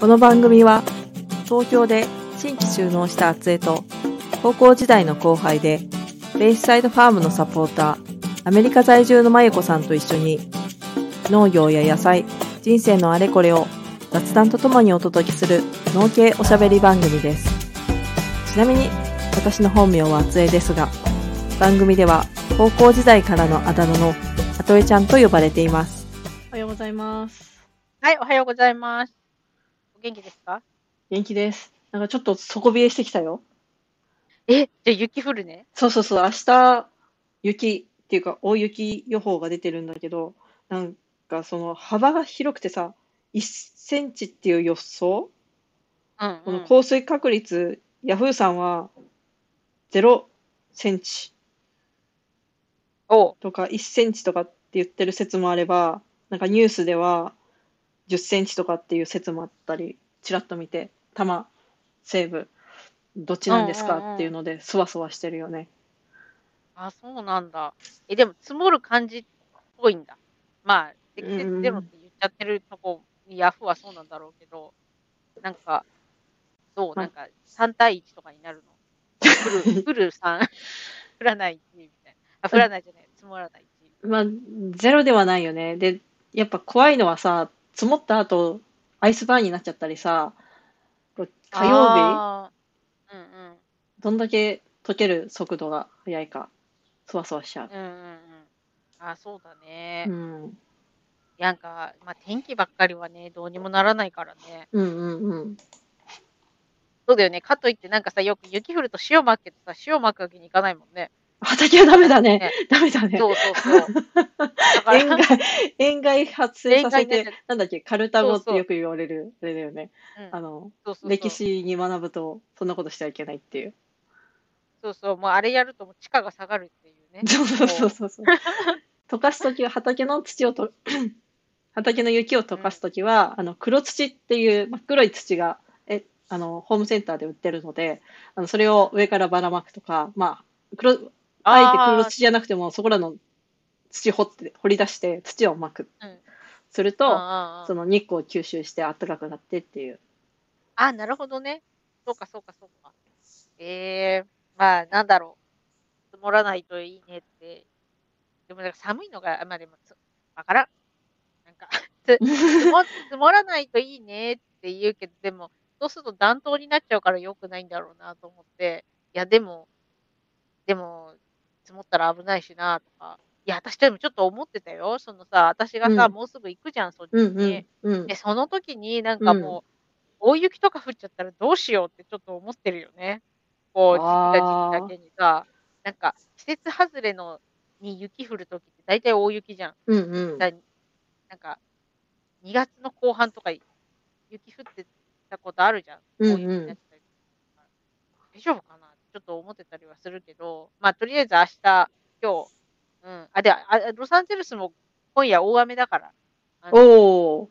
この番組は東京で新規就農した厚江と高校時代の後輩でベイスサイドファームのサポーターアメリカ在住のまゆこさんと一緒に農業や野菜人生のあれこれを雑談とともにお届けする農系おしゃべり番組です。ちなみに私の本名は厚江ですが番組では高校時代からのあだ名のあとえちゃんと呼ばれています。おはようございます。はい、おはようございます。お元気ですか？元気です。なんかちょっと底冷えしてきたよ。え、じゃあ雪降るね。そうそうそう、明日、雪っていうか、大雪予報が出てるんだけど、なんかその幅が広くてさ、1センチっていう予想、うん、この降水確率、ヤフーさんは0センチ。とか1センチとかって言ってる説もあれば、なんかニュースでは10センチとかっていう説もあったり、ちらっと見て、多摩西部、どっちなんですかっていうので、そわそわしてるよね。あ、そうなんだ。え、でも積もる感じっぽいんだ。まあ、積雪ゼロって言っちゃってるとこ、ヤフーはそうなんだろうけど、なんか、どう？まなんか3対1とかになるの？降る、降る3、降らない1みたいな。あ、降らないじゃない、積もらない1。まあ、ゼロではないよね。で、やっぱ怖いのはさ、積もった後、アイスバーンになっちゃったりさ、こう火曜日、うんうん。どんだけ溶ける速度が速いか、そわそわしちゃう。うんうんうん。あ、そうだね。うん。なんか、まあ、天気ばっかりはね、どうにもならないからね。うんうんうん。そうだよね。かといって、なんかさ、よく雪降ると塩まくけどさ、塩まくわけにいかないもんね。畑はダメだね。ねダメだね。そうそうそう。塩害、塩害発生させてなんだっけ、カルタゴってよく言われる、あれだよね。うんあの、そうそうそう歴史に学ぶと、そんなことしちゃいけないっていう。そうそう、もうあれやると地価が下がるっていうね。そうそうそうそうそう。溶かすときは畑の土をと、畑の雪を溶かすときは、あの黒土っていう真っ黒い土がえあのホームセンターで売ってるので、あのそれを上からばらまくとか、まあ黒あえて黒土じゃなくてもそこらの土掘って掘り出して土をまく、うんすると、うんその日光を吸収して暖かくなってっていう。あ、なるほどね。そうかそうかそうか。ええまあ、なんだろう。積もらないといいねって。でもなんか寒いのが、まあでもつ、わからん。なんかつ 積も、積もらないといいねって言うけど、でも、そうすると暖冬になっちゃうから良くないんだろうなと思って、いや、でも、でも、積もったら危ないしなとか。いや、私でもちょっと思ってたよ。そのさ、私がさ、うんもうすぐ行くじゃん、そっちうんに。うんうんで、。その時になんかもう、大雪とか降っちゃったらどうしようってちょっと思ってるよね。こう、時期が時期だけにさ、なんか季節外れのに雪降る時って大体大雪じゃん。うんうん。だなんか、2月の後半とか雪降ってたことあるじゃん。うんうん大雪になってたりとか大丈夫かな？ちょっと思ってたりはするけど、まあとりあえず明日、今日、うん。あ、で、あロサンゼルスも今夜大雨だから。おお。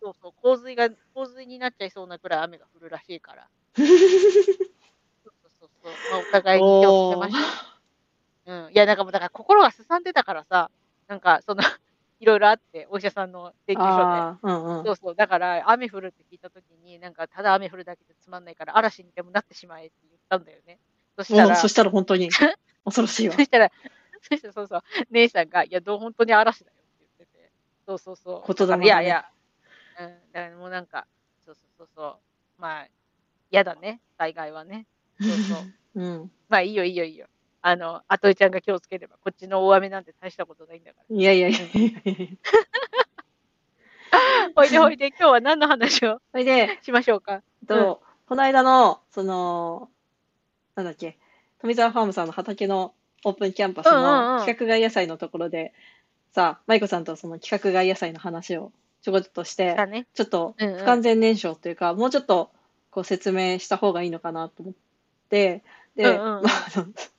そうそう、洪水が、洪水になっちゃいそうなくらい雨が降るらしいから。そうそうそうそう。まあ、お互いに気をつけましょう。うん。いや、なんかもう、だから心がすさんでたからさ、なんか、その、いろいろあって、お医者さんの請求書ああ、うんうで。んそ。うそう。だから、雨降るって聞いたときに、なんか、ただ雨降るだけでつまんないから、嵐にでもなってしまえって言ったんだよね。そしたら、そしたら本当に 恐ろしいわそ。したら、そしたらそうそう、姉さんが、いや、どう本当に嵐だよって言ってて、そうそうそう。言霊だねいやいや、うん、だからもうなんか、そうそうそうそう、まあ、嫌だね、災害はね。そうそう。うん。まあ、いいよいいよいいよ。あの、あといちゃんが気をつければ、こっちの大雨なんて大したことないんだから。いやいやいや。ほいでほいで、今日は何の話をそれで、しましょうか？と、この間の、その、なんだっけ、富澤ファームさんの畑のオープンキャンパスうんうんうんの規格外野菜のところで、さあ、舞子さんとその規格外野菜の話をちょこっとして、だね。ちょっとうんうん不完全燃焼というか、もうちょっとこう説明した方がいいのかなと思って、で、うんうん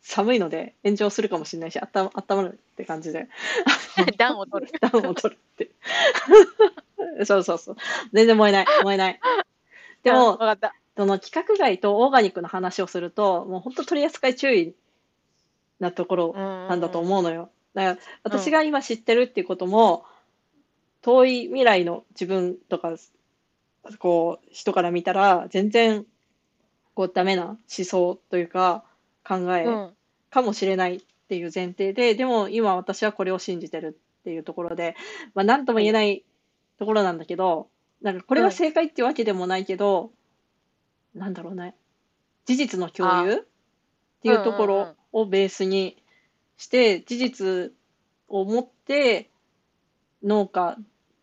寒いので炎上するかもしれないし、あったあったまるって感じで、暖を取る。暖を取るって。そうそうそう。全然燃えない、燃えない。でも、かった。その規格外とオーガニックの話をすると、もう本当取り扱い注意なところななんだと思うのよ。だから私が今知ってるっていうことも、遠い未来の自分とかこう、人から見たら、全然、こう、ダメな思想というか、考えうん。かもしれないっていう前提で、でも今私はこれを信じてるっていうところで、まあ、なんとも言えないところなんだけど、なんかこれが正解っていうわけでもないけど、なんだろうね、事実の共有っていうところをベースにして、事実を持って、農家、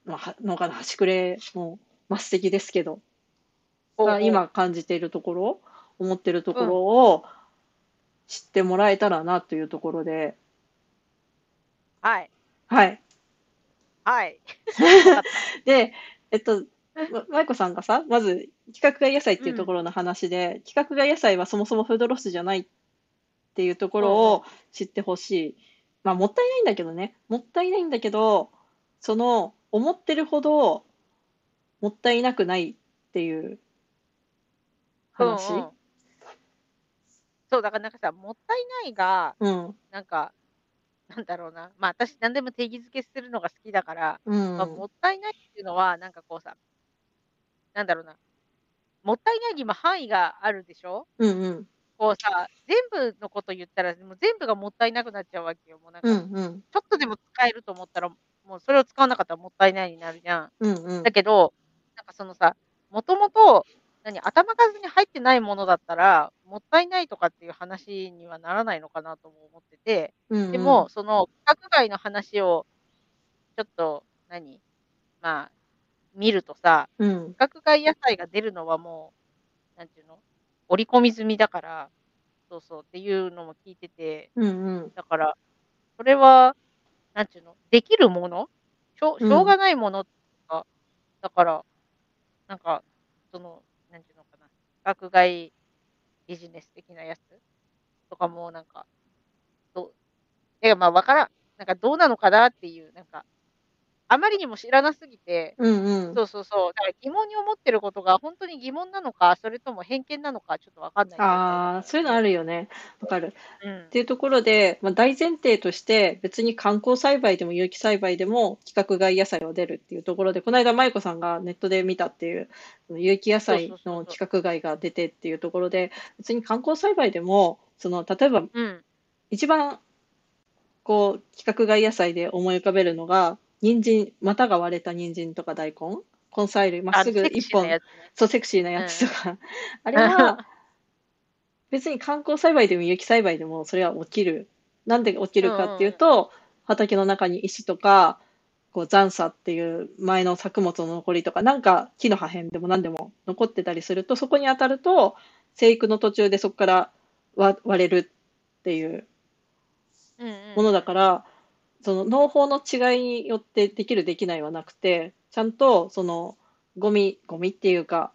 まあは農家の端くれも、まあ、素敵ですけど、が今感じているところ、思ってるところを知ってもらえたらなというところで、はい。はい。はい。で、えっと、ま舞子さんがさ、まず、規格外野菜っていうところの話で、規格外野菜はそもそもフードロスじゃないっていうところを知ってほしい。まあ、もったいないんだけどね。もったいないんだけど、その、思ってるほど、もったいなくないっていう話？うんうんそう、だからなんかさ、もったいないが、うん。なんか、なんだろうな。まあ私何でも定義づけするのが好きだから、うん。まあ、もったいないっていうのは、なんかこうさ、なんだろうな。もったいないにも範囲があるでしょ？うんうん。こうさ、全部のこと言ったら、もう全部がもったいなくなっちゃうわけよ。もうなんか、うんうん。ちょっとでも使えると思ったら、もうそれを使わなかったらもったいないになるじゃん。うんうんだ。けど、なんかそのさ、もともと、何、頭数に入ってないものだったら、もったいないとかっていう話にはならないのかなとも思ってて、うんうん。でも、、その、規格外の話を、ちょっと、何まあ、見るとさ、うん。規。格外野菜が出るのはもう、なんていうの織り込み済みだから、そうそうっていうのも聞いてて、うんうん。だから、それは、なんていうのできるもの？しょしうん。ょうがないものとか、だから、なんか、そのかな、規格外ビジネス的なやつとかも、なんか、どう、え、まあ、分からん。なんか、どうなのかなっていう、なんか、あまりにも知らなすぎて、うんうん。そうそうそう、だから疑問に思ってることが本当に疑問なのか、それとも偏見なのか、ちょっとわかんない状態ああ、そういうのある。るよね。わかる。うんっ。ていうところで、まあ、大前提として別に観光栽培でも有機栽培でも規格外野菜は出るっていうところでこの間舞子さんがネットで見たっていう有機野菜の規格外が出てっていうところで別に観光栽培でもその例えばうん。一番こう規格外野菜で思い浮かべるのが人参股が割れた人参とか大根？根菜類まっすぐ一本。そう、セクシーなやつとか、あれは、別に観光栽培でも有機栽培でもそれは起きる。なんで起きるかっていうと、畑の中に石とか、こう残砂っていう前の作物の残りとか、なんか木の破片でも何でも残ってたりすると、そこに当たると、生育の途中でそこから割割れるっていううんうん。ものだから、その農法の違いによってできるできないはなくて、ちゃんとそのゴミ、ゴミっていうか、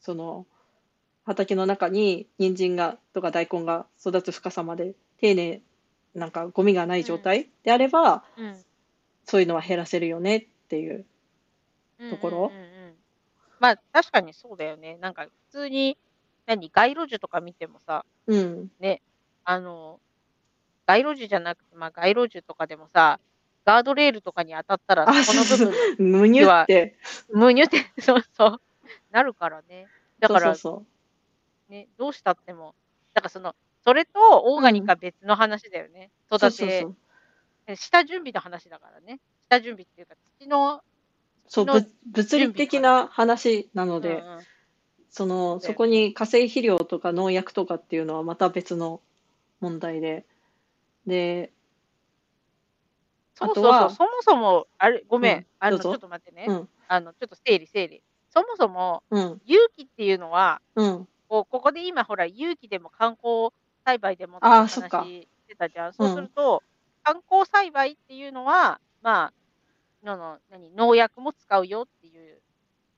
その畑の中に人参がとか大根が育つ深さまで丁寧、なんかゴミがない状態であれば、うんそういうのは減らせるよねっていう。ところうんうんうんうんまあ確かにそうだよね。なんか普通に、何、街路樹とか見てもさ、うん。あの、街路樹じゃなくて、まあ街路樹とかでもさ、ガードレールとかに当たったら、この部分、むにゅって。むにゅって、そうそう、なるからね。だからね、どうしたっても、だからその、それとオーガニックは別の話だよね。そう。そう育て。下準備の話だからね。下準備っていうか、土の、そう、物理的な話なので、うんうんその、そこに化成肥料とか農薬とかっていうのはまた別の問題で。で、そうそうそもそも、あれ、ごめん、うんあの、ちょっと待ってね、うん。あの、ちょっと整理整理。そもそも、うん、有機っていうのは、うん、こうここで今、ほら、有機でも観光栽培でもって話してたじゃん。そうすると、観光栽培っていうのは、まあ、のの何農薬も使うよっていう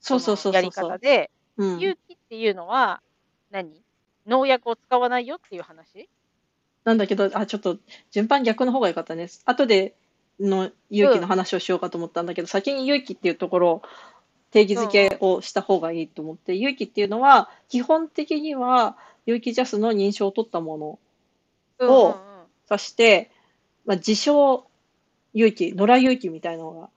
そうそうそうのやり。方で、うん、有機っていうのは何、農薬を使わないよっていう話？なんだけど、あ、ちょっと順番逆の方が良かったね。後での有機の話をしようかと思ったんだけど、先に有機っていうところを定義づけをした方がいいと思って、有機っていうのは、基本的には有機ジャスの認証を取ったものうんをうんうんそして、まあ、自称有機、野良有機みたいなのが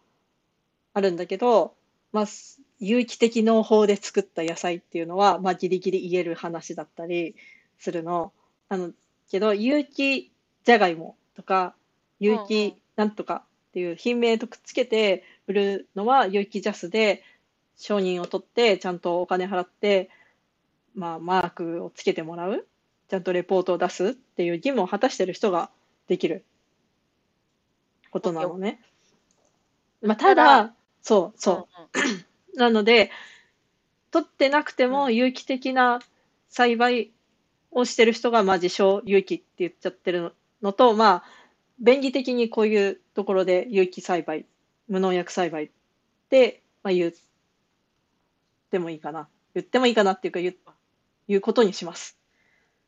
あるんだけど、まあ、す有機的農法で作った野菜っていうのは、まあ、ギリギリ言える話だったりするの。あの、けど、有機じゃがいもとか、有機なんとかっていう品名とくっつけて売るのは有機ジャスで、承認を取って、ちゃんとお金払って、まあ、マークをつけてもらう。ちゃんとレポートを出すっていう義務を果たしてる人ができることなのね。まあ、ただ、そう、そう。なので、取ってなくても有機的な栽培をしてる人が、まあ、自称有機って言っちゃってるのと、まあ、便宜的にこういうところで有機栽培、無農薬栽培って、まあ、言ってもいいかな。言ってもいいかなっていうか言う、言うことにします。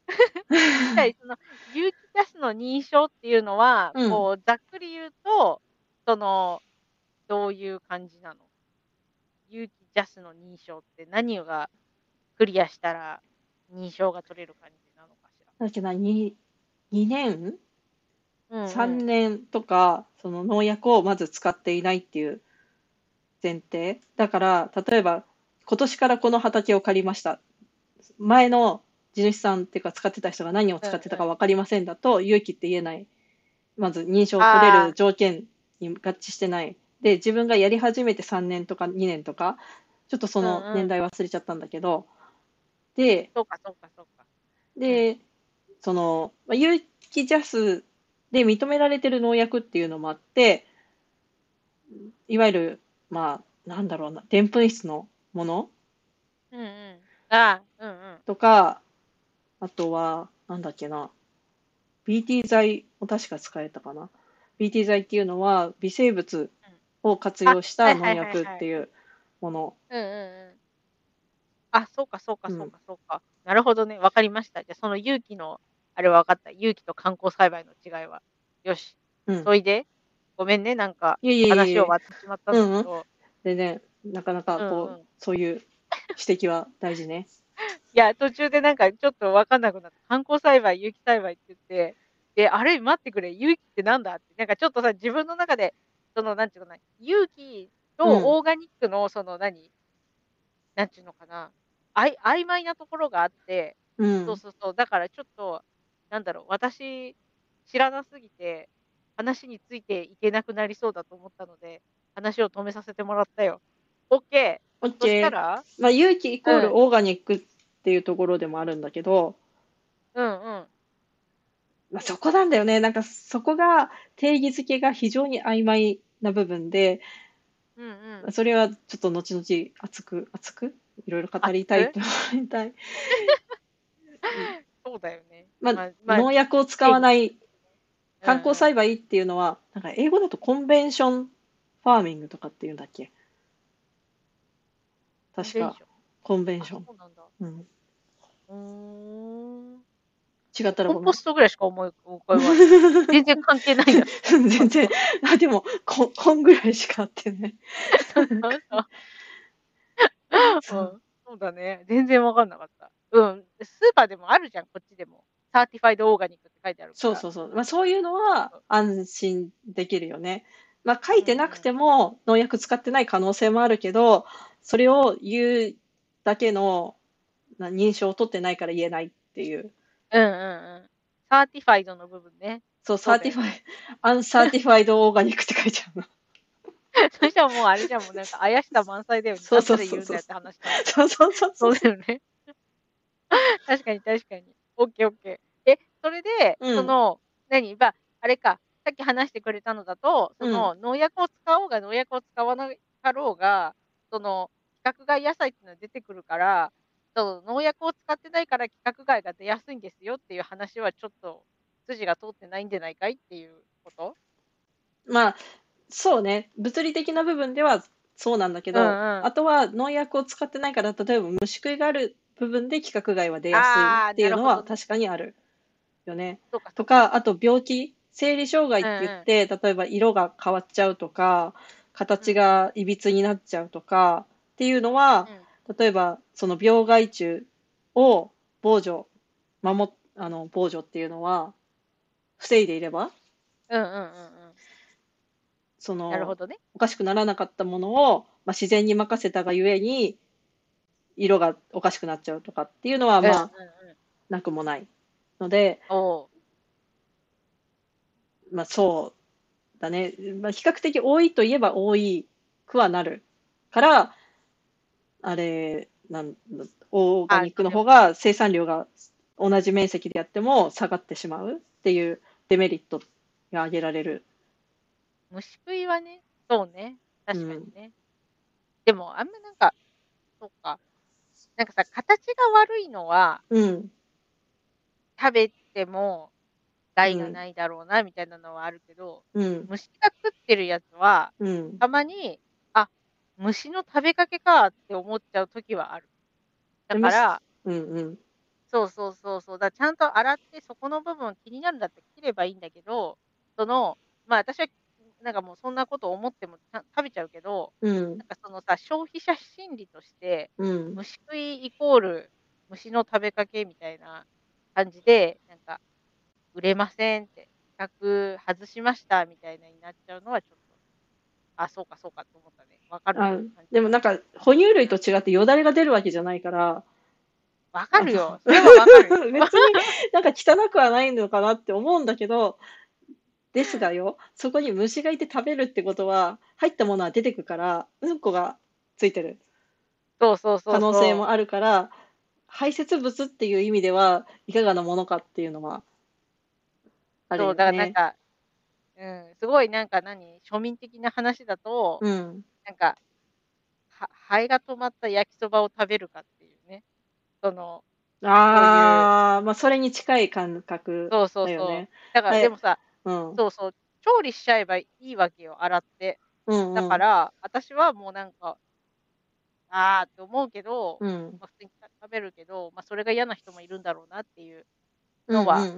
その有機ジャスの認証っていうのは、うんこうざっくり言うと、そのどういう感じなの？有機ジャスの認証って何がクリアしたら認証が取れる感じなのかしだっけな、2、2年？ら。うんうん、3年とか、その農薬をまず使っていないっていう前提？だから、例えば、今年からこの畑を借りました。前の地主さんっていうか使ってた人が何を使ってたか分かりませんだと、有機って言えない。まず認証を取れる条件に合致してない。で、自分がやり始めて3年とか2年とか、ちょっとそうんのうん年代忘れちゃったんだけど、で、そうかそうかそうか。で、その、まあ有機ジャスで認められてる農薬っていうのもあって、いわゆる、まあ、なんだろうな、でんぷん質のものうんうん。ああ、うんうん。とか、あとは、なんだっけな、BT 剤を確か使えたかな。BT 剤っていうのは微生物を活用した農薬っていうもの。うんうんうん。あ、そうかそうかうんそうかそうか。なるほどね。わかりました。じゃあその有機の、あれは分かった。有機と観光栽培の違いは。よし。うん。そいで、ごめんね。なんか、話を割ってしまったんだけど。でね、なかなかこう、うんうんそういう指摘は大事ね。いや、途中でなんかちょっと分かんなくなった。観光栽培、有機栽培って言って、で、あれ、待ってくれ、有機ってなんだって、なんかちょっとさ、自分の中で、その、なんていうのかな、有機とうんオーガニックの、その何、なんていうのかな、あい曖昧なところがあって、うん。そうそうそう、だからちょっと、なんだろう、私、知らなすぎて、話についていけなくなりそうだと思ったので、話を止めさせてもらったよ。OK。オッそしケー。たら、まあ、有機イコーうんルオーガニックっていうところでもあるんだけど、うんうん。まあ、そこなんだよね。なんかそこが定義づけが非常に曖昧な部分で、うんうん。それはちょっと後々熱く、熱くいろいろ語りたいと思いたい。そうだよね。ままあ、農薬を使わない観光栽培培っていうのは、なんか英語だとコンベンションファーミングとかっていうんだっけ？確か、コンベンション？そうなんだ。うん、うーん。違ったらコンポストぐらいしか思い浮かばない。全然関係ないんだ。全然、あ、でも、こ、こんぐらいしかあってね。そうそうだね。全然わかんなかった。うん。スーパーでもあるじゃん、こっちでも。サーティファイドオーガニックって書いてあるから。そうそうそう。まあ、そういうのは安心できるよね。まあ、書いてなくても農薬使ってない可能性もあるけど、それを言うだけのな認証を取ってないから言えないっていう。うんうんうん。 certified の部分ね。そう、 certify、uncertified organic って書いちゃうの。そしたらもうあれじゃん、もうなんか怪しさ満載だよね。そうそうそうそうなんで言うんだよって話だ。そうそうそうそそううだよね。確かに確かに。オッケーオッケー。え、それで、うんその、何？まあ、あれか、さっき話してくれたのだと、その、農薬を使おうが農薬を使わなかろうが、その、規格外野菜っていうのは出てくるから、その農薬を使ってないから規格外が出やすいんですよっていう話はちょっと筋が通ってないんじゃないかいっていうこと？まあ、そうね。物理的な部分ではそうなんだけど、うんうん。あとは農薬を使ってないから、例えば虫食いがある部分で規格外は出やすいっていうのは確かにある。よね。とか、あと病気、生理障害って言って、例えば色が変わっちゃうとか、形がいびつになっちゃうとかっていうのは、例えばその病害虫を防除、守っ、あの、防除っていうのは、防いでいれば、うんうんうんうんそうん。なるほの、どね。おかしくならなかったものをまあ、自然に任せたがゆえに、色がおかしくなっちゃうとかっていうのは、まあ、うんうんうん。なくもないので。まあ、そうだね。まあ、比較的多いといえば多いくはなるから、あれ、なん、オーガニックの方が生産量が同じ面積でやっても下がってしまうっていうデメリットが挙げられる。虫食いはね、そうね。確かにね。でも、あんまなんか、そうか。なんかさ、形が悪いのは、うん。食べても害がないだろうな、みたいなのはあるけど、うん。虫が食ってるやつは、うん。たまに、あ、虫の食べかけかって思っちゃう時はある。だから、うん。うん。そうそうそうそう。だからちゃんと洗って、そこの部分気になるんだったら切ればいいんだけど、その、まあ私は、なんかもうそんなこと思っても食べちゃうけど、うんなん。かそのさ、消費者心理として、うん。虫食いイコール虫の食べかけみたいな感じで、なんか、売れませんって、企画外しましたみたいなになっちゃうのはちょっと、あ、そうかそうかと思ったね。わかるでもなんか、哺乳類と違ってよだれが出るわけじゃないから、わかるよ。それはわかるよ。別になんか汚くはないのかなって思うんだけど、ですがよ、そこに虫がいて食べるってことは、入ったものは出てくから、うんこがついてるそうそうそうそう。可能性もあるから、排泄物っていう意味では、いかがなものかっていうのは、あるそう、よだからなんね。か、うん、すごいなんか何、庶民的な話だと、うん。なんか、は肺が止まった焼きそばを食べるかっていうね。その、ああ、まあ、それに近い感覚そうそうそう。だよね。だからはいでもさ、うん。そうそう、調理しちゃえばいいわけよ、洗って。うんうんだから、私はもうなんか、あーって思うけど、うん。まあ、普通に食べるけど、まあ、それが嫌な人もいるんだろうなっていううんのは、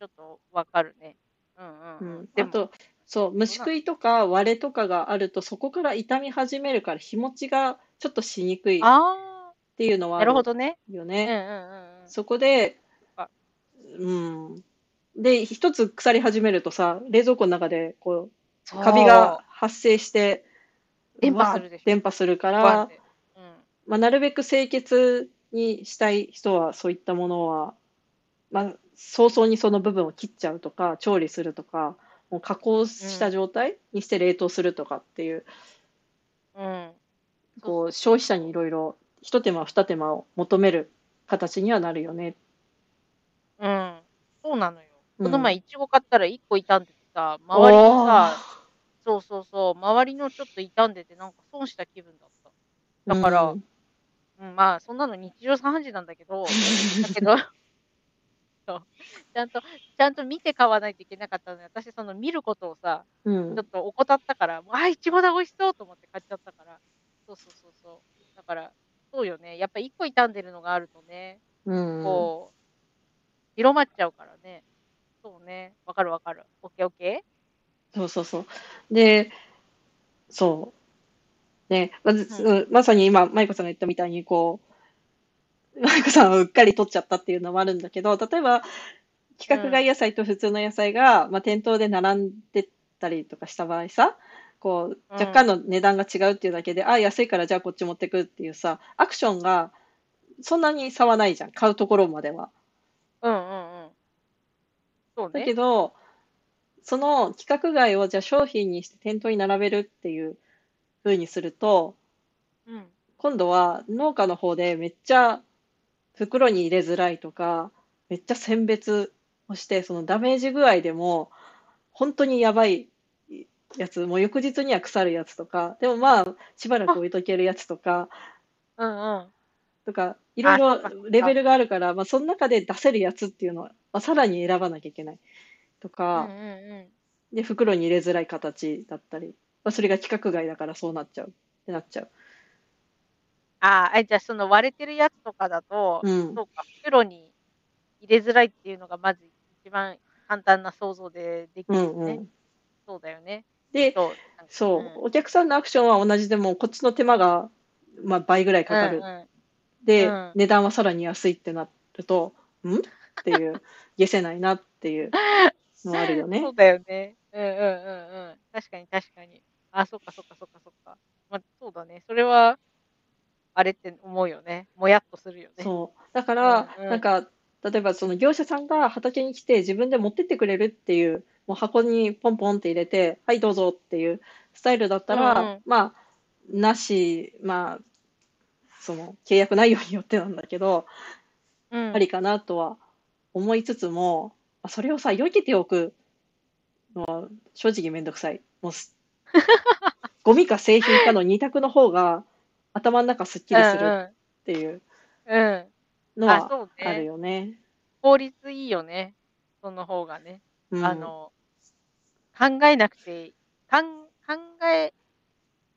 ちょっとわかるね。うんううんうんあと、そう、虫食いとか割れとかがあると、そこから痛み始めるから、日持ちがちょっとしにくいっていうのはあなるほるどね。よね。うんうんうんうん。そこであ、うん。で、一つ腐り始めるとさ、冷蔵庫の中で、こそうう、カビが発生して、伝播するでしょうわ伝播するから、うん。まあ、なるべく清潔にしたい人は、そういったものは、まあ、早々にその部分を切っちゃうとか、調理するとか、もう加工した状態にして冷凍するとかっていう、うん。こう、消費者にいろいろ、一手間二手間を求める形にはなるよね。うん。そうなのよ。うんこの前、いちご買ったら1個傷んでてさ、周りのさ、そうそうそう、周りのちょっと傷んでて、なんか損した気分だった。だから、うんうん、まあ、そんなの日常茶飯事なんだけど、だけど、ちゃんと、ちゃんと見て買わないといけなかったので、私、その見ることをさ、うんちょっと怠ったから、あ、いちごだ、美味しそうと思って買っちゃったから、そうそうそうそう。だから、そうよね。やっぱ1個傷んでるのがあるとね、うんこう、広まっちゃうからね。そうね。わかるわかる。オッケーオッケそうそうそう。で、そう。ね、まず、まさに今、舞子さんが言ったみたいに、こう、舞子さんはうっかり取っちゃったっていうのもあるんだけど、例えば、規格外野菜と普通の野菜が、まあ、店頭で並んでたりとかした場合さ、こう、うん若干の値段が違うっていうだけで、あ、安いからじゃあこっち持ってくっていうさ、アクションがそんなに差はないじゃん、買うところまでは。ー。うんうんうん。そうだけね。ど、その規格外をじゃあ商品にして店頭に並べるっていう風にすると、うん。今度は農家の方でめっちゃ袋に入れづらいとか、めっちゃ選別をして、そのダメージ具合でも、本当にやばいやつ、もう翌日には腐るやつとか、でもまあ、しばらく置いとけるやつとか、うんうん。とか、いろいろレベルがあるから、まあ、その中で出せるやつっていうのは、まあ、さらに選ばなきゃいけない。とうんか、うんうん。で、袋に入れづらい形だったり、まあ、それが規格外だからそうなっちゃうってなっちゃう。ああ、え、じゃあその割れてるやつとかだと、うん。そうか、袋に入れづらいっていうのがまず一番簡単な想像でできるよね。うんうん。そうだよね。で、そう。そう、お客さんのアクションは同じでも、こっちの手間が、まあ、倍ぐらいかかる。うんうんで、うん値段はさらに安いってなると、ん？っていう、消せないなっていうのあるよね そう。だよね。うんうんうんうん。確かに確かに。あ、そっかそっかそっかそっか。ま、そうだね。それは、あれって思うよね。もやっとするよね。そう。だかうんら、うん。なんか、例えばその業者さんが畑に来て自分で持ってってくれるっていう、もう箱にポンポンって入れて、はい、どうぞっていうスタイルだったうんうら、ん。まあ、なし、まあ、その契約内容によってなんだけど、うん。ありかなとは思いつつも、ま、それをさ、避けておくのは正直めんどくさい。もうす ゴミか製品かの二択の方が、頭ん中すっきうんりするうん。っていううん。あ、のはそうあるね。よね。効率いいよね。その方がね。うん。あの、考えなくて考え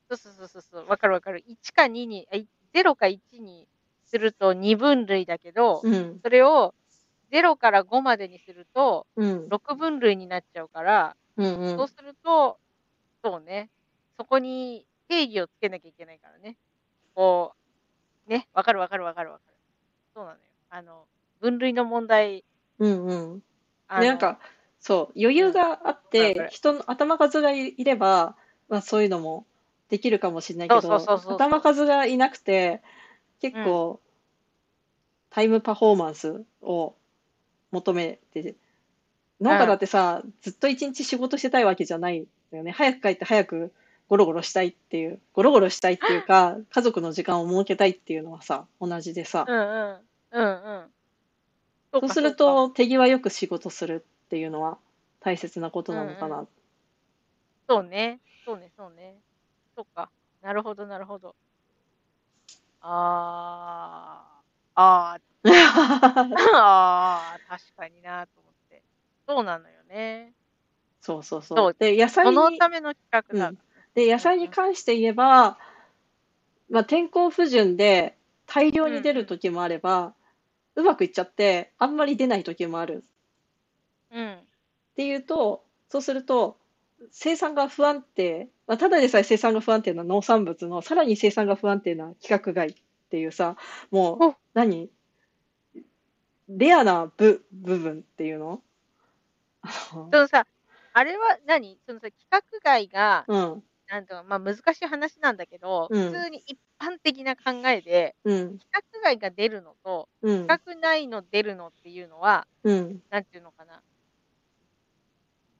そうそうそうそうそう、分かる分かる。1か2に、0か1にすると2分類だけど、うん。それを0から5までにするとうん。6分類になっちゃうから、うんう。そうんすると、そうね、そこに定義をつけなきゃいけないからね。こう、ね、分かる分かる分かる分かる。そうなのよ。あの、分類の問題うんうん。なんか、そう、余裕があって、人の頭数がいいれば、ま、そういうのもできるかもしんないけど。頭数がいなくて、結うん。構タイムパフォーマンスを求めて農家だうん。ってさ、ずっと1日仕事してたいわけじゃないのよね。早く帰って早くゴロゴロしたいっていうゴロゴロしたいっていうか、家族の時間を設けたいっていうのはさ、同じでさ。うんうん。うんうん。そうする。と、手際よく仕事するっていうのは大切なことうんうん。なのかな。そうね。そうねそうね。そっか。なるほどなるほど。ああ。ああ。ああ、確かになと思って。そうなのよね。そうそうそそう。う。で、野その菜にための企画だ。うん。で、野うん菜にうん。関して言えば、ま、天候不順で大量うんに出うん。る時もあれば、うまくいっちゃって、あんまり出ない時もある。うん。っていうと、そうすると、生産が不安定、ま、ただでさえ生産が不安定な農産物の、さらに生産が不安定な規格外っていうさ、もう、ほ。何？レアなぶ部分っていうの？そのさ、あれは何？そのさ、規格外が、うん。なんと、ま、難しい話なんだけど、うん。普通に一般的な考えで、うん。規格外が出るのと、うん。規格内の出るのっていうのは、うん。なんていうのかな。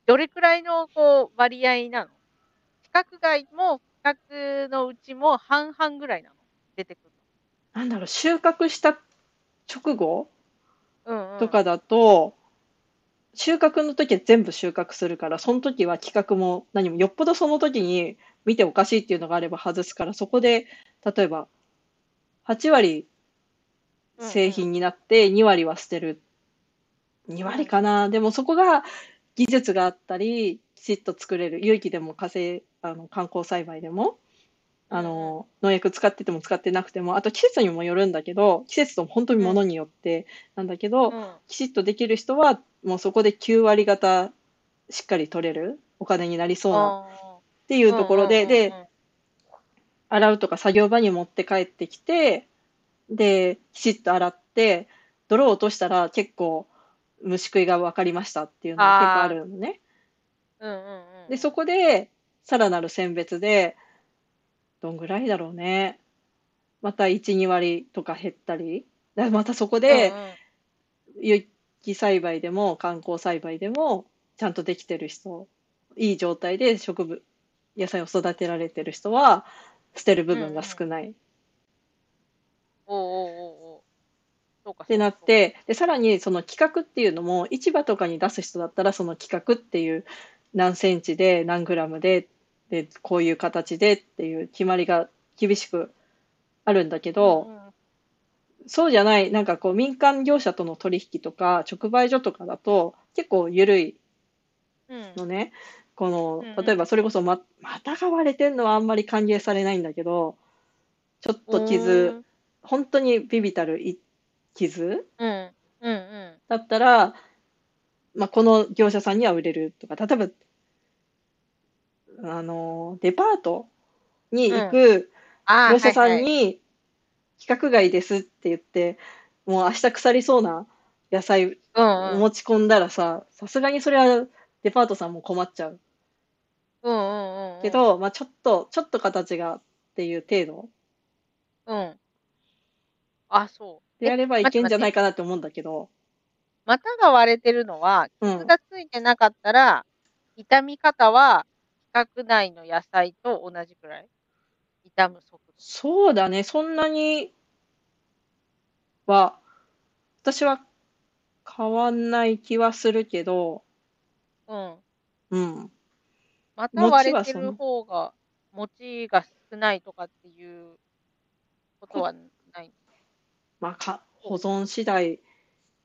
どれくらいのこう割合なの？規格外も規格のうちも半々ぐらいなの？出てくるの。なんだろう、収穫した直後うんうん。とかだと、収穫の時は全部収穫するから、そん時は規格も何もよっぽどその時に見ておかしいっていうのがあれば外すから、そこで例えば8割うんうん。製品になって2割は捨てる。2うん。割かな。でもそこが技術があったり、きちっと作れる、有機でもかせあの、観光栽培でも、あ。の、農薬使ってても使ってなくても、あと季節にもよるんだけど、季節とほんとにうん。ものによってなんだけど、うん。きちっとできる人は、もうそこで9割方しっかり取れる、お金になりそうな。っていうところで、で、ん。洗うとか作業場に持って帰ってきて、で、きちっと洗って、泥を落としたら結構虫食いが分かりましたっていうのが結構あ。るのね。うんうんうんで、うん。そこでさらなる選別で、どんぐらいだろうね。また1、2割とか減ったり、だまたそこうんで、うん。有機栽培でも観光栽培でもちゃんとできてる人、いい状態で植物野菜を育てられてる人は、捨てる部分がうんうん。少ない。おおおおおお。そうかって。なって、で、さらにその規格っていうのも、市場とかに出す人だったら、その規格っていう何センチで何グラムで、で、こういう形でっていう決まりが厳しくあるんだけうんど、うん。そうじゃない、なんかこう民間業者との取引とか、直売所とかだと結構緩いうん。のね。この。例えばそれこそま股が割れてんのはあんまり歓迎されないんだけど、ちょっとう傷、ーん。ほんとに微々たるい傷うん。うんうん。だったら、ま、この業者さんには売れるとか、例えばあの、デパートにうん。行くああ、業者さ。んに規格外ですって言って、もう明日腐りそうな野菜うんをうん。持ち込んだらさ、さすがにそれはデパートさんも困っちゃう。うんうんうんうん。けど、ま、ちょっとちょっと形がっていう程度うん。あ、そう。でやればいけんじゃないか。かなって思うんだけど、股が割れてるのは、うん傷がついてなかったら、傷み方は規格内の野菜と同じくらい？傷む速度。そうだね、そんなには、私は変わんない気はするけど、うん。うん。股割れてる方が、餅が少ないとかっていうことはない？まあ、か保存次第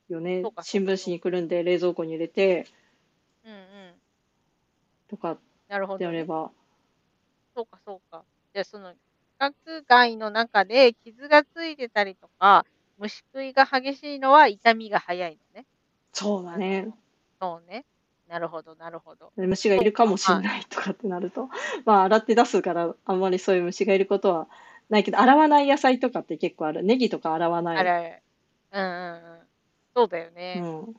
よね。新聞紙にくるんで冷蔵庫に入れてうんうん。とかなるほど、ね。やれば、そうか、そうか。じゃあ、その、規格外の中で傷がついてたりとか、虫食いが激しいのは痛みが早いのね。そうだね。そうね。なるほど、なるほど。で虫がいるかもしれないとかってなると、まあ洗って出すからあんまりそういう虫がいることはないけど、洗わない野菜とかって結構ある。ネギとか洗わない。あれあれ。うんうんうん。そうだよね。うん。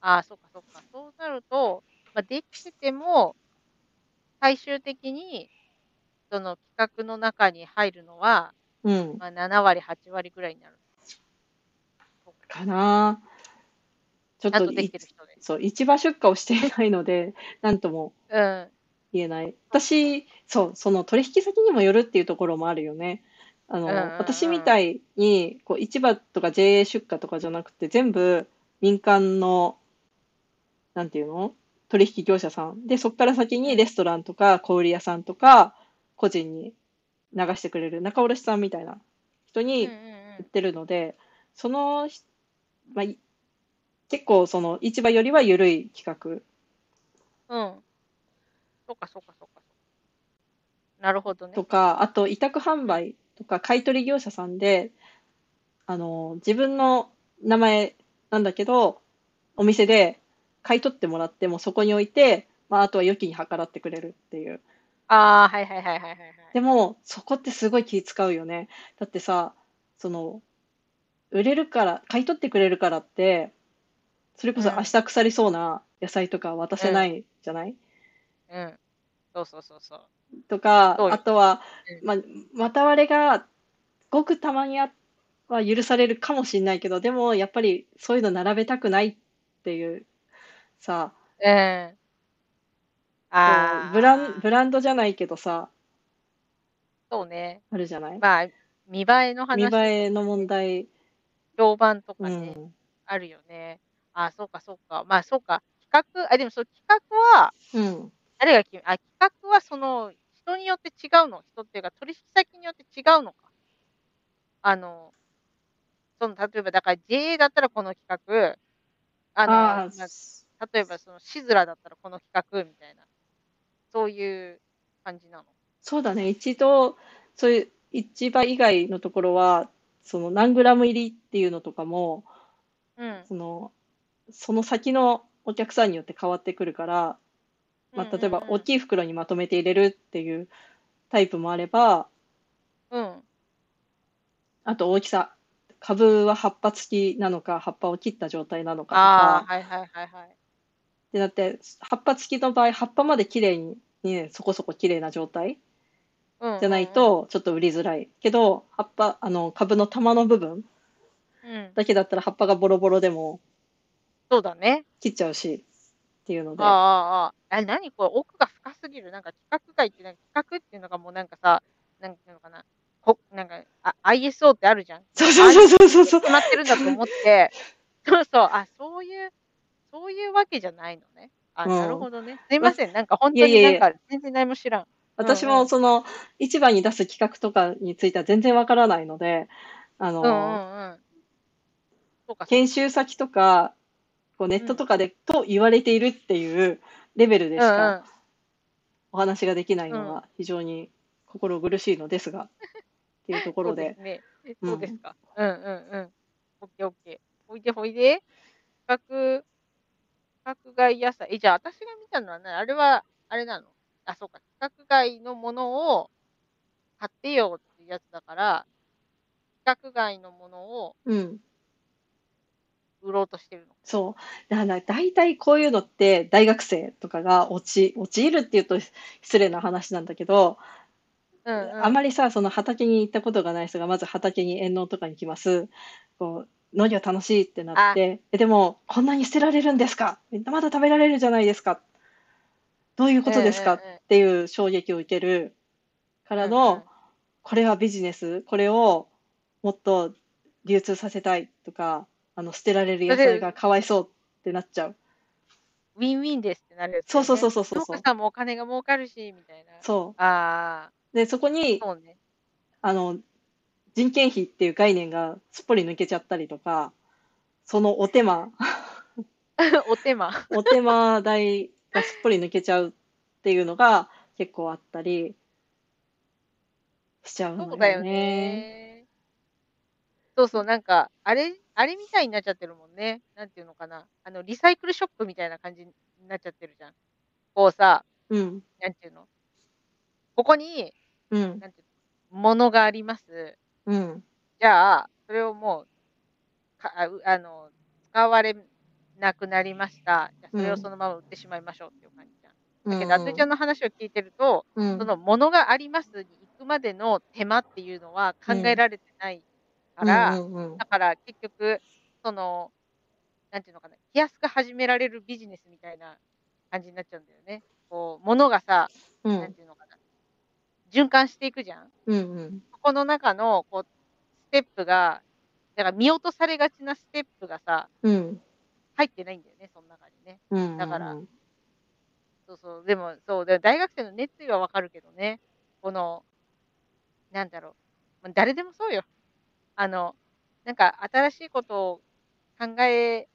ああ、そっかそっか。そうなると、まあ、できてても、最終的に、その企画の中に入るのは、うん。まあ、7割、8割ぐらいになる。かなちょっととできいてる人で。そう、市場出荷をしていないので、なんともうん。言えない。私、そう、その取引先にもよるっていうところもあるよね。あの、うんうんうん私みたいに、こう、市場とか JA 出荷とかじゃなくて、全部民間の、なんていうの？取引業者さん。で、そこから先にレストランとか小売屋さんとか、個人に流してくれる仲卸さんみたいな人うんにうん売ってるので、そのひ、まあ、い結構その市場よりは緩い企画うん。うん。そうかそうかそうか。なるほどね。とか、あと委託販売とか買い取り業者さんで、あの、自分の名前なんだけど、お店で買い取ってもらってもそこに置いて、まあ、あとは良きに計らってくれるっていう。ああ、はいはいはいはいはいはい。でも、そこってすごい気使うよね。だってさ、その、売れるから、買い取ってくれるからって、それこそうん明日腐りそうな野菜とか渡せないじゃない、うん。そうそうそうそう。とかあとは、うんまあ、股割れがごくたまにあは許されるかもしれないけど、でもやっぱりそういうの並べたくないっていうさ、うん。こああ。うブラン、ブランドじゃないけどさ、そうね。あるじゃない？まあ、見栄えの見話、栄えの問題。評判とかうね、ん。あるよね。ああ、そうかそうか。まあそうか。企画、あ、でもその企画は、うん。誰が決め、あ、企画はその、人によって違うの？人っていうか、取引先によって違うのか？あの、その、例えば、だから JA だったらこの企画、あの、ああ、まあ例えばそのシズラだったらこの企画みたいな、そういう感じなの？そうだね。一度、そういう市場以外のところは、その何グラム入りっていうのとかも、うん。その、その先のお客さんによって変わってくるから、まあ、例えば大い。きい袋にまとめて入れるっていうタイプもあれば、うん。あと大きさ。株は葉っぱ付きなのか、葉っぱを切った状態なのかとか。はいはいはいはい。で、だって、葉っぱ付きの場合、葉っぱまで綺麗に、ね、そこそこ綺麗な状態うん。じゃないと、ちょっと売りづらい。けど、葉っぱ、あの、株の玉の部分。だけだったら葉っぱがボロボロでもそうだね。切っちゃうし、っていうのであ。あ、あ何これ、奥が深すぎる？なんか、企画外って、なんか企画っていうのがもうなんかさ、なんていうのかな？こなんかあ、ISO ってあるじゃん。そうそうそうそうそうそう。決まってるんだと思って、そうそう、あ、そういう、そういうわけじゃないのね。あ、うんなるほどね。すいません。なんか本当いやいやいやになんか全然何も知らん。私うんうんもその市場に出す企画とかについては全然わからないので、あの、うんうんうん。そうか、研修先とか、こうネットとかで、と言われているっていうレベルでしかん。お話ができないのが非常に心苦しいのですが、っていうところで。そうですね。うんそうですか。うんうんうん。オッケーオッケー。ほいでほいで、企画、企画外野菜。え、じゃあ私が見たのはね、あれは、あれなのあ、そうか。企画外のものを買ってよっていうやつだから、規格外のものをうん。売ろうとしてるの。そう。だから大体こういうのって大学生とかが落ち、陥るっていうと失礼な話なんだけど、うんうん。あまりさ、その畑に行ったことがない人が、まず畑に遠農とかに来ます。こう、農業楽しいってなって、えでも、こんなに捨てられるんですか？まだ食べられるじゃないですか。どういうことですかっていう衝撃を受けるからの、これはビジネス、これをもっと流通させたいとか、あの捨てられる野菜がかわいそうってなっちゃう。ウィンウィンですってなるやつ、そうそうそうそうそう農家さんもお金が儲かるし、みたいな。そあう。で、そこにあ、、そうね。あの、人件費っていう概念がすっぽり抜けちゃったりとか、そのお手間、お手間。お手間代がすっぽり抜けちゃうっていうのが結構あったりしちゃうのそうだよね。ね。そうそう、なんか、あれ、あれみたいになっちゃってるもんね。なんていうのかな。あの、リサイクルショップみたいな感じになっちゃってるじゃん。こうさ、うん、なんていうの。ここに、うん、なんていうの、物があります。うん、じゃあ、それをもう、かあの、使われなくなりました。じゃあ、それをそのまま売ってしまいましょうっていう感じじゃん。うん。だけど、あついちゃんの話を聞いてると、うんその物がありますに行くまでの手間っていうのは考えられてないから、うんうんうんだから結局、その、なんていうのかな、気安く始められるビジネスみたいな感じになっちゃうんだよね。こう、物がさ、うんなんていうのかな、循環していくじゃん。うんうんそこの中の、こう、ステップが、だから見落とされがちなステップがさ、うん。入ってないんだよね、その中にね。うんだからそうそう、でも、そう、で大学生の熱意はわかるけどね、この、なんだろう、まあ誰でもそうよ。あの、なんか新しいことを考え、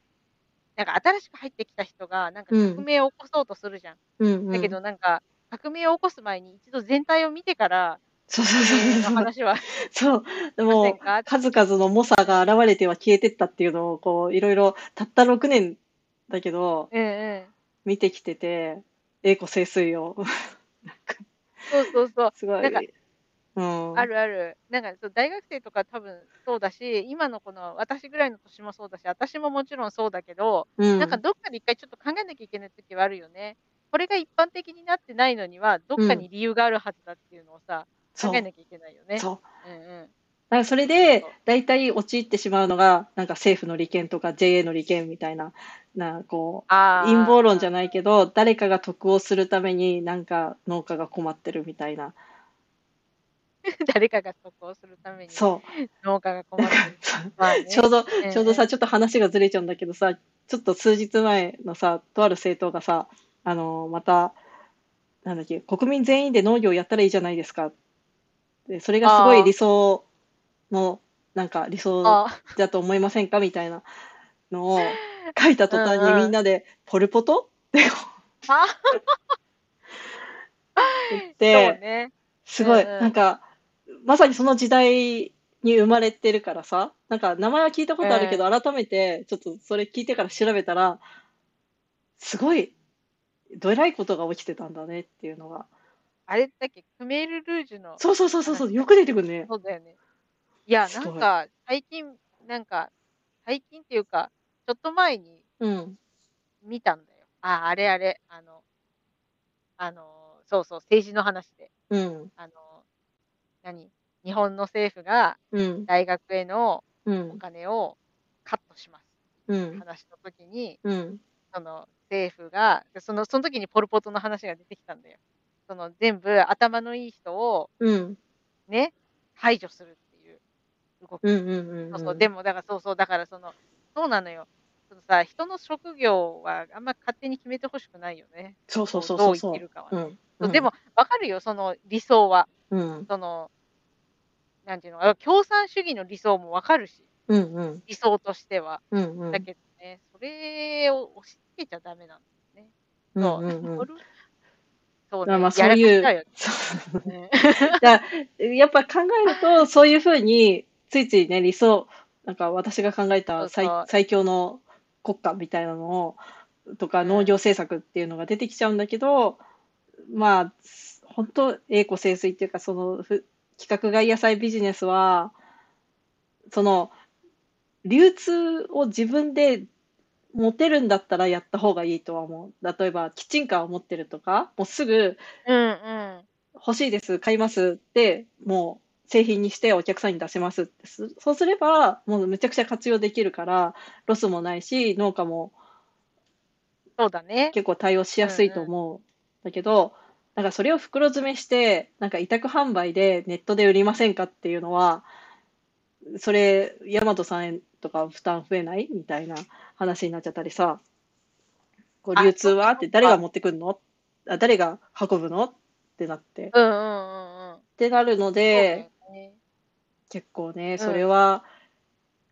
なんか新しく入ってきた人が、なんかうん革命を起こそうとするじゃんうん。だけど、なんか、革命を起こす前に一度全体を見てから、そうそうそうそうの話はしそうでも数々の猛者が現れては消えてったっていうのをこういろいろたった6年だけどうんうん。見てきてて栄枯盛衰を そうそうそう。すごいなんかうんあるある。なんかそう大学生とか多分そうだし、今のこの私ぐらいの年もそうだし、私ももちろんそうだけど、うんなんかどっかで一回ちょっと考えなきゃいけない時はあるよね。これが一般的になってないのには、どっかに理由があるはずだっていうのをさ、考えなきゃいけないよね。そううんうん。だからそれで大体陥ってしまうのがなんか政府の利権とか JA の利権みたいななこう。陰謀論じゃい。ないけど誰かが得をするためになんか農家が困ってるみたいな 誰かが得をするためにそう農家が困ってる。まあねちょうど、うんちょうどさ、ちょっと話がずれちゃうんだけどさ、ちょっと数日前のさ、とある政党がさ、あの、また、なんだっけ、国民全員で農業やったらいいじゃないですか。で、それがすごい理想の、なんか理想あだと思いませんか？みたいなのを 書いた途端にみんなで、ポルポト？ってあ、言って、ね。すごい、なんか、まさにその時代に生まれてるからさ、なんか名前は聞いたことあるけど、改めてちょっとそれ聞いてから調べたら、すごい、どえらいことが起きてたんだねっていうのが。あれだっけ、クメール・ルージュの。そうそうそうそうそう、よく出てくるね。そうだよね。いや、すごないんか、最近、なんか、最近っていうか、ちょっと前にうん。見たんだよ。あ、あれあれ、あの、あの、そうそう、政治の話で。うん。あの、何？日本の政府がうん。大学へのうおん。金をカットします。うん。話の時に、うん。その政府が、でそのその時にポル・ポトの話が出てきたんだよ。その全部頭のいい人をうん。ね、排除するっていう動き。そうそう、でもだからそうそう、だからその、そうなのよ。そのさ、人の職業はあんま勝手に決めてほしくないよね。そうそうそうどそう生きるかはね。うん。そうでも、わかるよ、その理想は。うん。その、なんていうの、共産主義の理想もわかるし、うん。うん。理想としては。うん。うん。だけどね、それを押し付けちゃダメなんだよね。うん。そう。そうね、まあそうやいうらかしち ゃうよそうね。やっぱ考えると、そういうふうに、ついついね、理想、なんか私が考えた最最強の国家みたいなのを、とかうん。農業政策っていうのが出てきちゃうんだけど、まあ、本当、栄枯盛衰っていうか、その、ふ規格外野菜ビジネスは、その、流通を自分で持てるんだったらやった方がいいとは思う。例えば、キッチンカーを持ってるとか、もうすぐ、うんうん。欲しいです、買いますって、もう製品にしてお客さんに出せますってす、そうすれば、もうめちゃくちゃ活用できるから、ロスもないし、農家もそうだね。結構対応しやすいと思うんだけど、なんかそれを袋詰めして、なんか委託販売でネットで売りませんかっていうのは、それ、大和さんとか負担増えないみたいな話になっちゃったりさ、こうあ流通はそって誰が持ってくるの？あ誰が運ぶの？ってなって。っうんうんうんうん。てなるので、ね結構ね、んそれは、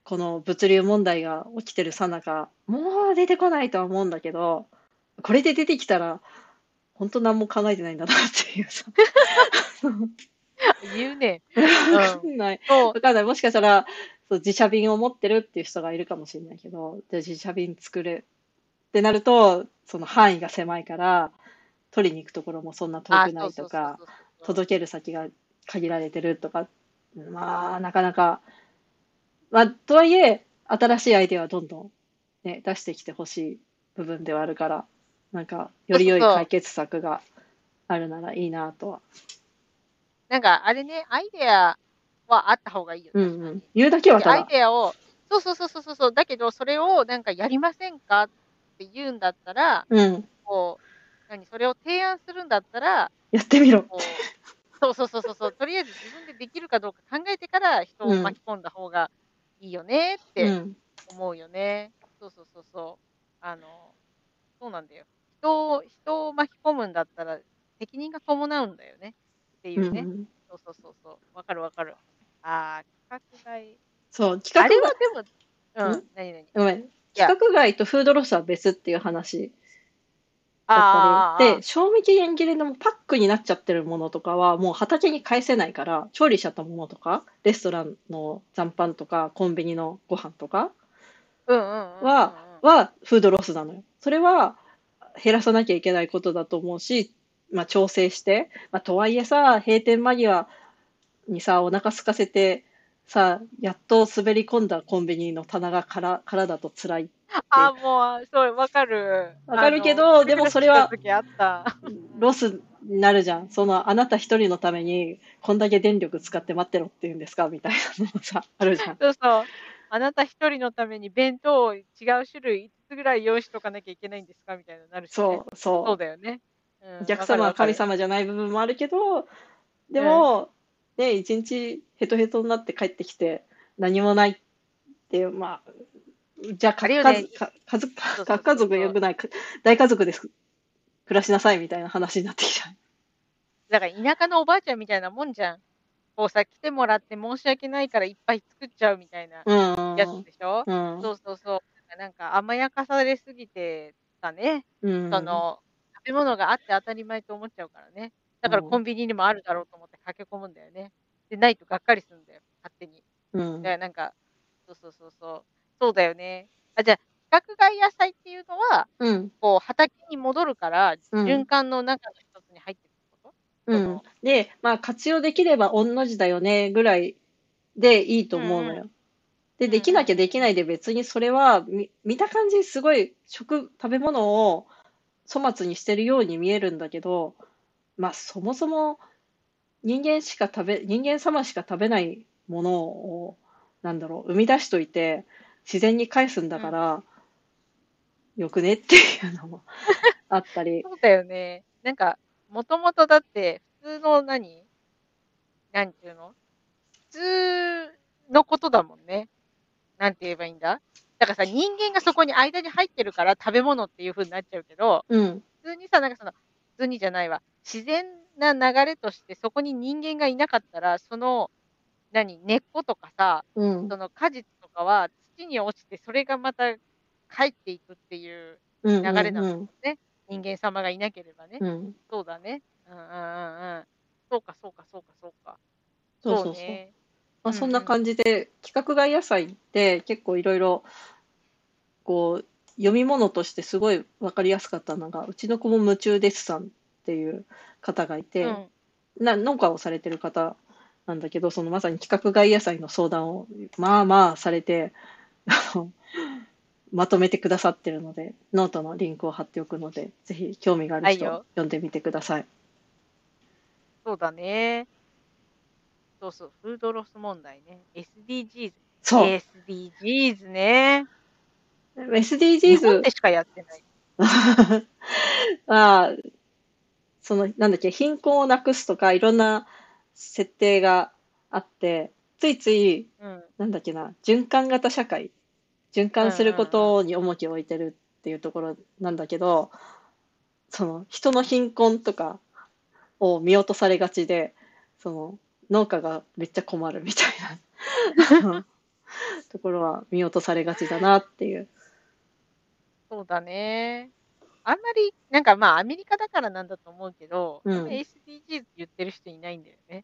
この物流問題が起きてるさなか、もう出てこないとは思うんだけど、これで出てきたら、本当何も考えてないんだなっていうさ。言うね。わかんない。わかんない。もしかしたら、そう自社便を持ってるっていう人がいるかもしれないけど、じゃあ自社便作る。ってなると、その範囲が狭いから、取りに行くところもそんな遠あくないとか、届ける先が限られてるとか、まあ、なかなか、まあ、とはいえ、新しいアイデアはどんどん、ね、出してきてほしい部分ではあるから、なんか、より良い解決策があるならいいなとは。なんかあれね、アイデアはあった方がいいよね。うんうん。言うだけはたアイだ。デアを、そうそうそうそうそう、だけどそれをなんかやりませんかって言うんだったら、うん。こう、何、それを提案するんだったら、やってみろ。そうそうそうそうそう、とりあえず自分でできるかどうか考えてから人を巻き込んだ方がいいよねっうてん。思うよね。そうそうそうそう。あの、そうなんだよ。人を、人を巻き込むんだったら責任が伴うんだよね。っていうね。うんそうそうそうそう。わかるわかる。ああ、企画外。そう、企画あれはが、でも、うんん、何何？ごめん。や企画外とフードロスは別っていう話だったり。で、賞味期限切れのパックになっちゃってるものとかはもう畑に返せないから、調理しちゃったものとか、レストランの残飯とか、コンビニのご飯とか。は、はフードロスなのよ。それは減らさなきゃいけないことだと思うし、まあ調整して、まあとはいえさ、閉店間際にさ、お腹空かせて、さ、やっと滑り込んだコンビニの棚が空空だと辛い。あ、もう、そう、わかる。わかるけどでもそれは。ロスになるじゃん。そのあなた一人のためにこんだけ電力使って待ってろっていうんですかみたいなのもさ、あるじゃん。そうそう。あなた一人のために弁当を違う種類5つぐらい用意しとかなきゃいけないんですかみたいななるし、ね。そう、そうそだよね。うんう。お客様は神。様じゃない部分もあるけど、でも、ね、一日ヘトヘトになって帰ってきて何もないっていう、まあ、じゃあ、核家族、か家族そうそう核家族よくない、か大家族です。暮らしなさいみたいな話になってきちゃう。だから田舎のおばあちゃんみたいなもんじゃん。こうさ、来てもらって申し訳ないからいっぱい作っちゃうみたいなうん。やつでしょ、うん。そうそうそう。なんか甘やかされすぎてたね。うん。その、食べ物があって当たり前と思っちゃうからね。だからうんコンビニにもあるだろうと思って駆け込むんだよね。で、ないとがっかりするんだよ、勝手に。うんだからなんか、そうそうそうそう。そうだよね。あ、じゃあ、規格外野菜っていうのは、うん。こう、畑に戻るから、うん循環の中の一つに入ってるってこと？うん。で、まあ、活用できれば御の字だよね、ぐらいでいいと思うのよ。で、うんできなきゃできないで別にそれは、み見た感じすごい食、食べ物を粗末にしてるように見えるんだけど、まあ、そもそも人間しか食べ、人間様しか食べないものを、なんだろう、生み出しといて、自然に返すんだから、よくねっていうのも あったり。そうだよね。なんか、もともとだって、普通の何？なんていうの？普通のことだもんね。なんて言えばいいんだ？だからさ、人間がそこに間に入ってるから食べ物っていう風になっちゃうけど、うん。普通にさ、なんかその、普通にじゃないわ。自然な流れとして、そこに人間がいなかったら、その、何、根っことかさ、うん。その果実とかは土に落ちて、それがまた帰っていくっていううん。流れなんうん。人間様がいなければね。うん。そうだね。うんうんうんうん。そうか、そうか、そうか、そうか。そうそうそう。ね。まあ、うんうんそんな感じで、規格外野菜って結構いろいろ、こう、読み物としてすごい分かりやすかったのが、うちの子も夢中ですさんっていう方がいて、うん。な農家をされてる方なんだけど、そのまさに規格外野菜の相談をまあまあされて、まとめてくださってるので、ノートのリンクを貼っておくので、ぜひ興味がある人は読んでみてください。そうだね。そうそう、フードロス問題ね。SDGs。そう。SDGs ね。日本 SDGs でしかやってない。は、その、なんだっけ、貧困をなくすとか、いろんな設定があって、ついつい、うん。なんだっけな、循環型社会、循環することに重きを置いてるっていうところなんだけど、その、人の貧困とかを見落とされがちで、その、農家がめっちゃ困るみたいな ところは見落とされがちだなっていう。そうだね。あんまり、なんかまあアメリカだからなんだと思うけど、うん SDGs 言ってる人いないんだよね。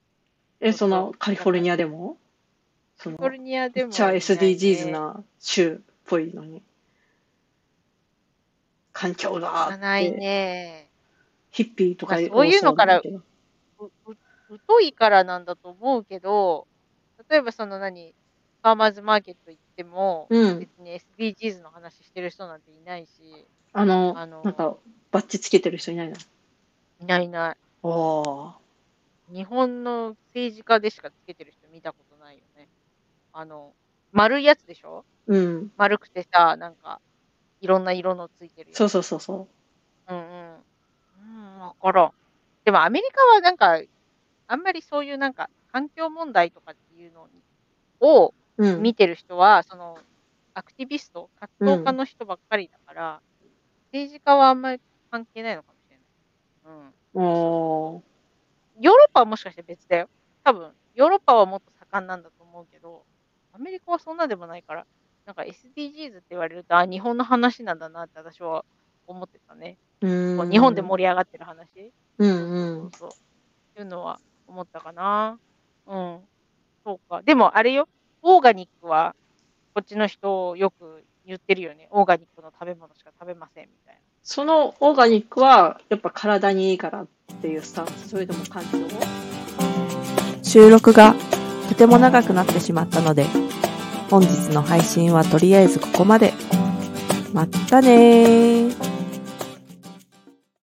え、その、カリフォルニアでも？カリフォルニアでも、めっちゃ SDGs。な州っぽいのに。環境知がらないね。ヒッピーとかまあそういうのからう、う、疎いからなんだと思うけど、例えばその何、ファーマーズマーケット行っても、うん。別に SDGs の話してる人なんていないし、あの、あのなんか、バッチつけてる人いないのいないいない。おー。日本の政治家でしかつけてる人見たことないよね。あの、丸いやつでしょ？うん。丸くてさ、なんか、いろんな色のついてる。そうそうそうそうんうん。うん、わからん。でもアメリカはなんか、あんまりそういうなんか、環境問題とかっていうのにを。見てる人は、その、アクティビスト、活動家の人ばっかりだから、政治家はあんまり関係ないのかもしれない。うん。おー。ヨーロッパはもしかして別だよ。多分、ヨーロッパはもっと盛んなんだと思うけど、アメリカはそんなでもないから、なんか SDGs って言われると、あ、日本の話なんだなって私は思ってたね。うん日本で盛り上がってる話。うんうん。そうそう。いうのは思ったかな。うん。そうか。でもあれよ、オーガニックは、こっちの人よく言ってるよね。オーガニックの食べ物しか食べませんみたいな。そのオーガニックは、やっぱ体にいいからっていうスタンス、それとも環境収録がとても長くなってしまったので、本日の配信はとりあえずここまで。まったねー。